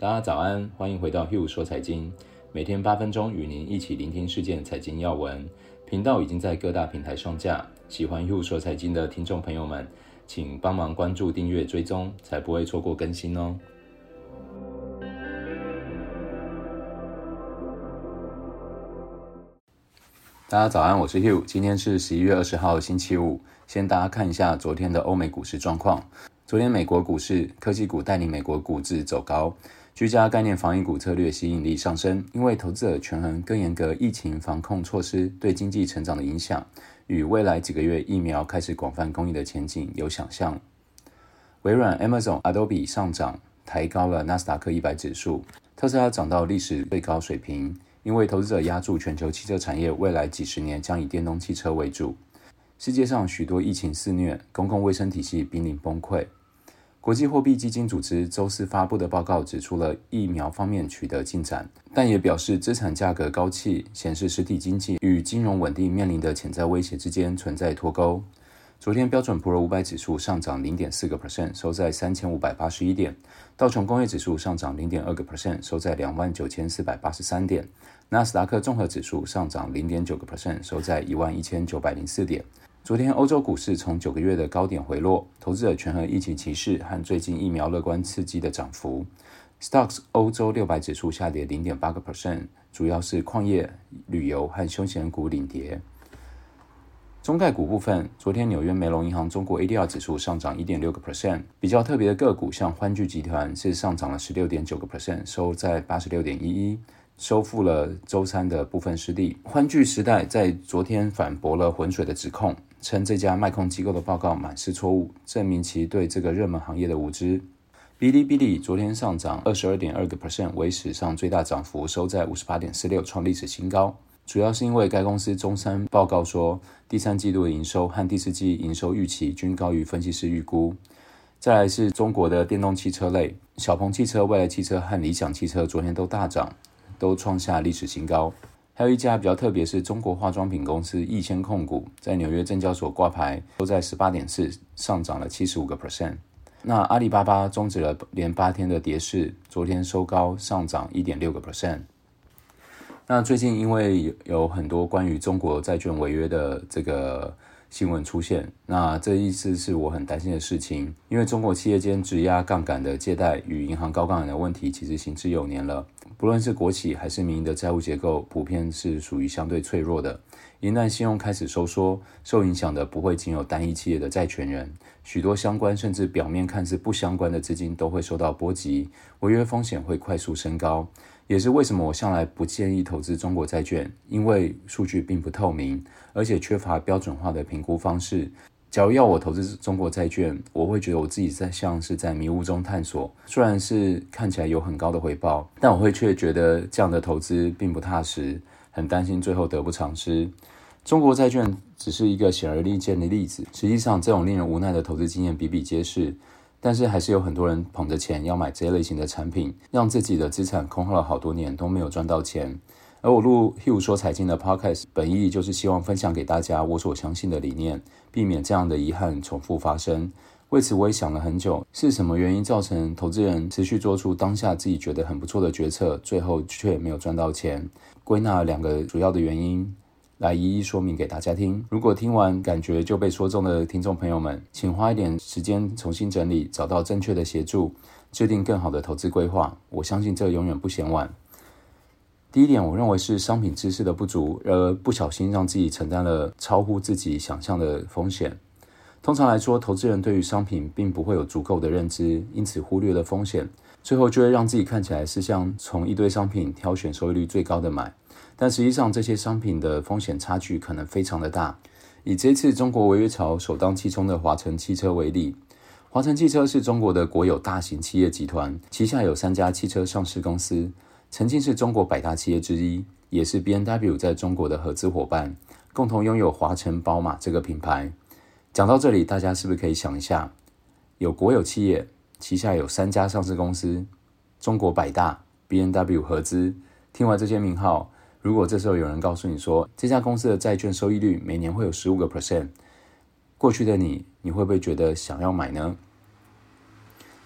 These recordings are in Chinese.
大家早安，欢迎回到 Hugh 说财经，每天八分钟与您一起聆听事件财经要闻。频道已经在各大平台上架，喜欢 Hugh 说财经的听众朋友们，请帮忙关注、订阅、追踪，才不会错过更新哦。大家早安，我是 Hugh，今天是十一月二十号，星期五。先大家看一下昨天的欧美股市状况。昨天美国股市科技股带领美国股市走高，居家概念防疫股策略吸引力上升，因为投资者权衡更严格疫情防控措施对经济成长的影响，与未来几个月疫苗开始广泛供应的前景有想象。微软、Amazon、Adobe 上涨，抬高了纳斯达克一百指数，特斯拉涨到历史最高水平。因为投资者押注全球汽车产业未来几十年将以电动汽车为主，世界上许多疫情肆虐，公共卫生体系濒临崩溃。国际货币基金组织周四发布的报告指出了疫苗方面取得进展，但也表示资产价格高企，显示实体经济与金融稳定面临的潜在威胁之间存在脱钩。昨天标准普尔五百指数上涨零点四个 percent，收在三千五百八十一点；道琼工业指数上涨零点二个 percent，收在两万九千四百八十三点；纳斯达克综合指数上涨零点九个 percent，收在一万一千九百零四点。昨天欧洲股市从九个月的高点回落，投资者权衡疫情歧视和最近疫苗乐观刺激的涨幅。Stocks 欧洲六百指数下跌零点八个 percent，主要是矿业、旅游和休闲股领跌。中概股部分，昨天纽约梅隆银行中国 ADR 指数上涨一点六个 percent，比较特别的个股像欢聚集团是上涨了十六点九个 percent，收在八十六点一一，收复了周三的部分失地。欢聚时代在昨天反驳了浑水的指控，称这家卖空机构的报告满是错误，证明其对这个热门行业的无知。哔哩哔哩昨天上涨二十二点二个 percent，为史上最大涨幅，收在五十八点四六，创历史新高。主要是因为该公司周三报告说，第三季度的营收和第四季营收预期均高于分析师预估。再来是中国的电动汽车类，小鹏汽车、蔚来汽车和理想汽车昨天都大涨，都创下历史新高。还有一家比较特别，是中国化妆品公司易千控股，在纽约证交所挂牌，都在十八点四，上涨了七十五个 percent。那阿里巴巴终止了连八天的跌势，昨天收高上涨一点六个 percent。那最近因为有很多关于中国债券违约的这个新闻出现，那这意思是我很担心的事情，因为中国企业间质押杠杆的借贷与银行高杠杆的问题其实行之有年了，不论是国企还是民营的债务结构，普遍是属于相对脆弱的。一旦信用开始收缩，受影响的不会仅有单一企业的债权人，许多相关甚至表面看似不相关的资金都会受到波及，违约风险会快速升高。也是为什么我向来不建议投资中国债券，因为数据并不透明，而且缺乏标准化的评估方式。假如要我投资中国债券，我会觉得我自己在像是在迷雾中探索。虽然是看起来有很高的回报，但我会却觉得这样的投资并不踏实，很担心最后得不偿失。中国债券只是一个显而易见的例子，实际上这种令人无奈的投资经验比比皆是。但是还是有很多人捧着钱要买这些类型的产品，让自己的资产空耗了好多年都没有赚到钱。而我录 Hugh 说财经的 Podcast 本意就是希望分享给大家我所相信的理念，避免这样的遗憾重复发生。为此我也想了很久，是什么原因造成投资人持续做出当下自己觉得很不错的决策，最后却没有赚到钱？归纳两个主要的原因。来一一说明给大家听。如果听完感觉就被说中的听众朋友们，请花一点时间重新整理，找到正确的协助，制定更好的投资规划。我相信这永远不嫌晚。第一点，我认为是商品知识的不足，而不小心让自己承担了超乎自己想象的风险。通常来说，投资人对于商品并不会有足够的认知，因此忽略了风险，最后就会让自己看起来是像从一堆商品挑选收益率最高的买。但实际上，这些商品的风险差距可能非常的大。以这次中国违约潮首当其冲的华晨汽车为例，华晨汽车是中国的国有大型企业集团，旗下有三家汽车上市公司，曾经是中国百大企业之一，也是 BMW 在中国的合资伙伴，共同拥有华晨宝马这个品牌。讲到这里，大家是不是可以想一下，有国有企业，旗下有三家上市公司，中国百大 B N W 合资，听完这些名号。如果这时候有人告诉你说，这家公司的债券收益率每年会有十五个 percent，过去的你，你会不会觉得想要买呢？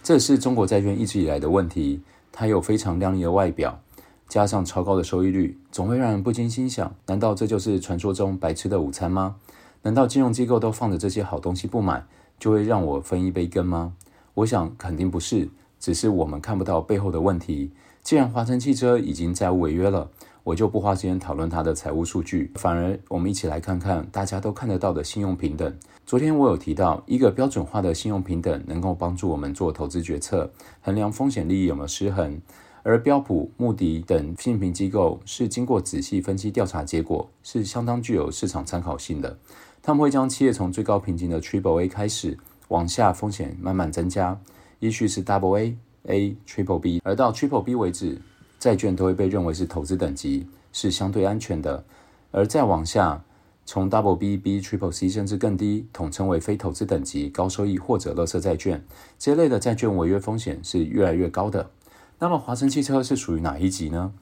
这是中国债券一直以来的问题，它有非常亮丽的外表，加上超高的收益率，总会让人不禁心想：难道这就是传说中白吃的午餐吗？难道金融机构都放着这些好东西不买，就会让我分一杯羹吗？我想肯定不是，只是我们看不到背后的问题。既然华晨汽车已经债务违约了，我就不花时间讨论它的财务数据，反而我们一起来看看大家都看得到的信用评等。昨天我有提到，一个标准化的信用评等能够帮助我们做投资决策，衡量风险利益有没有失衡。而标普、穆迪等信评机构是经过仔细分析调查结果，是相当具有市场参考性的。他们会将企业从最高评级的 Triple A 开始，往下风险慢慢增加，依序是 Double A、A、Triple B，而到 Triple B 为止。债券都会被认为是投资等级，是相对安全的。而再往下，从 Double B、B、Triple C 甚至更低，统称为非投资等级、高收益或者垃圾债券。这类的债券违约风险是越来越高的。那么华晨汽车是属于哪一级呢？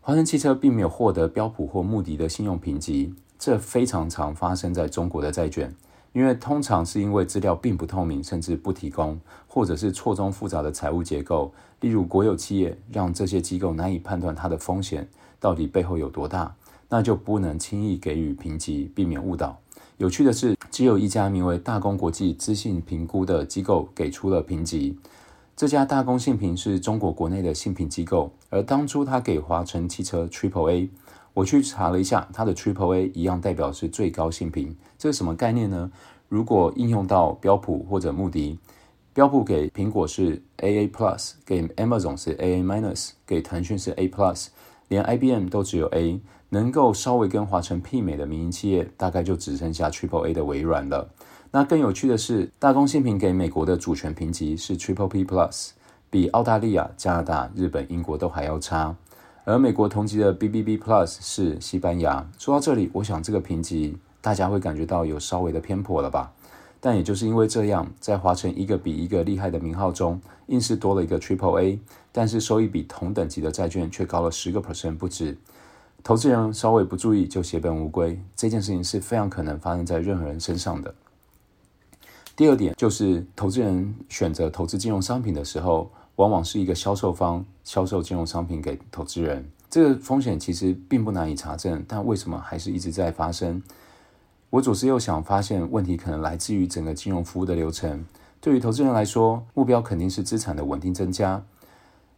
华晨汽车并没有获得标普或穆迪的信用评级，这非常常发生在中国的债券。因为通常是因为资料并不透明，甚至不提供，或者是错综复杂的财务结构，例如国有企业，让这些机构难以判断它的风险到底背后有多大，那就不能轻易给予评级，避免误导。有趣的是，只有一家名为大公国际资信评估的机构给出了评级。这家大公信评是中国国内的信评机构，而当初他给华晨汽车 Triple A。我去查了一下，它的 Triple A 一样代表是最高信评，这是什么概念呢？如果应用到标普或者穆迪，标普给苹果是 AA Plus，给 Amazon 是 AA Minus，给腾讯是 A Plus，连 IBM 都只有 A，能够稍微跟华晨媲美的民营企业，大概就只剩下 Triple A 的微软了。那更有趣的是，大公信评给美国的主权评级是 Triple P Plus，比澳大利亚、加拿大、日本、英国都还要差。而美国同级的 BBB Plus 是西班牙。说到这里，我想这个评级大家会感觉到有稍微的偏颇了吧？但也就是因为这样，在华晨一个比一个厉害的名号中，硬是多了一个 Triple A，但是收益比同等级的债券却高了十个 percent 不止。投资人稍微不注意就血本无归，这件事情是非常可能发生在任何人身上的。第二点就是，投资人选择投资金融商品的时候。往往是一个销售方销售金融商品给投资人，这个风险其实并不难以查证，但为什么还是一直在发生？我左思右想，发现问题可能来自于整个金融服务的流程。对于投资人来说，目标肯定是资产的稳定增加，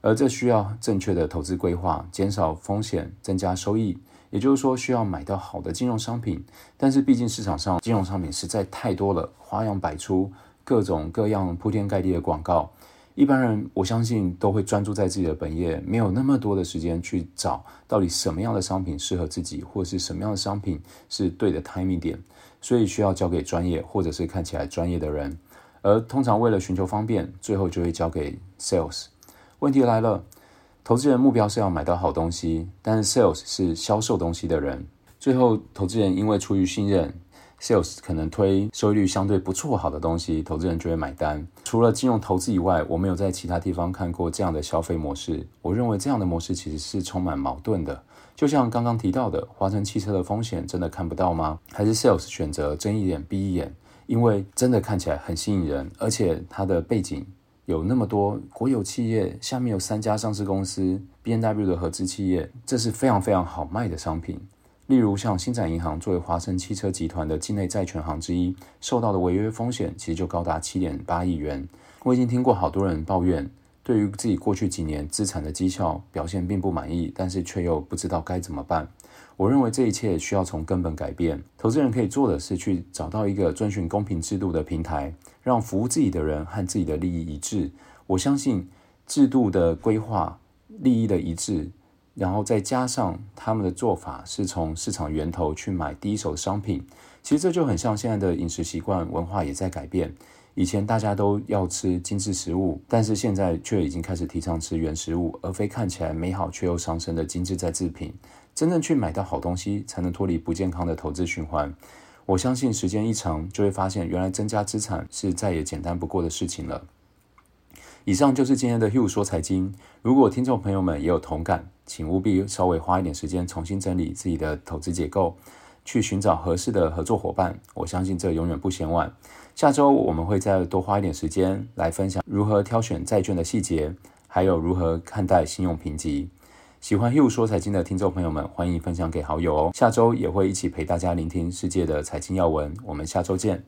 而这需要正确的投资规划，减少风险，增加收益。也就是说，需要买到好的金融商品。但是毕竟市场上金融商品实在太多了，花样百出，各种各样铺天盖地的广告。一般人，我相信都会专注在自己的本业，没有那么多的时间去找到底什么样的商品适合自己，或者是什么样的商品是对的 timing 点，所以需要交给专业或者是看起来专业的人。而通常为了寻求方便，最后就会交给 sales。问题来了，投资人目标是要买到好东西，但是 sales 是销售东西的人，最后投资人因为出于信任。Sales 可能推收益率相对不错好的东西，投资人就会买单。除了金融投资以外，我没有在其他地方看过这样的消费模式。我认为这样的模式其实是充满矛盾的。就像刚刚提到的，华晨汽车的风险真的看不到吗？还是 Sales 选择睁一眼闭一眼？因为真的看起来很吸引人，而且它的背景有那么多国有企业，下面有三家上市公司 B N W 的合资企业，这是非常非常好卖的商品。例如，像星展银行作为华晨汽车集团的境内债权行之一，受到的违约风险其实就高达七点八亿元。我已经听过好多人抱怨，对于自己过去几年资产的绩效表现并不满意，但是却又不知道该怎么办。我认为这一切需要从根本改变。投资人可以做的是去找到一个遵循公平制度的平台，让服务自己的人和自己的利益一致。我相信制度的规划、利益的一致。然后再加上他们的做法是从市场源头去买第一手商品，其实这就很像现在的饮食习惯文化也在改变。以前大家都要吃精致食物，但是现在却已经开始提倡吃原食物，而非看起来美好却又伤身的精致再制品。真正去买到好东西，才能脱离不健康的投资循环。我相信时间一长，就会发现原来增加资产是再也简单不过的事情了。以上就是今天的 Hugh 说财经。如果听众朋友们也有同感，请务必稍微花一点时间重新整理自己的投资结构，去寻找合适的合作伙伴。我相信这永远不嫌晚。下周我们会再多花一点时间来分享如何挑选债券的细节，还有如何看待信用评级。喜欢 Hugh 说财经的听众朋友们，欢迎分享给好友哦。下周也会一起陪大家聆听世界的财经要闻，我们下周见。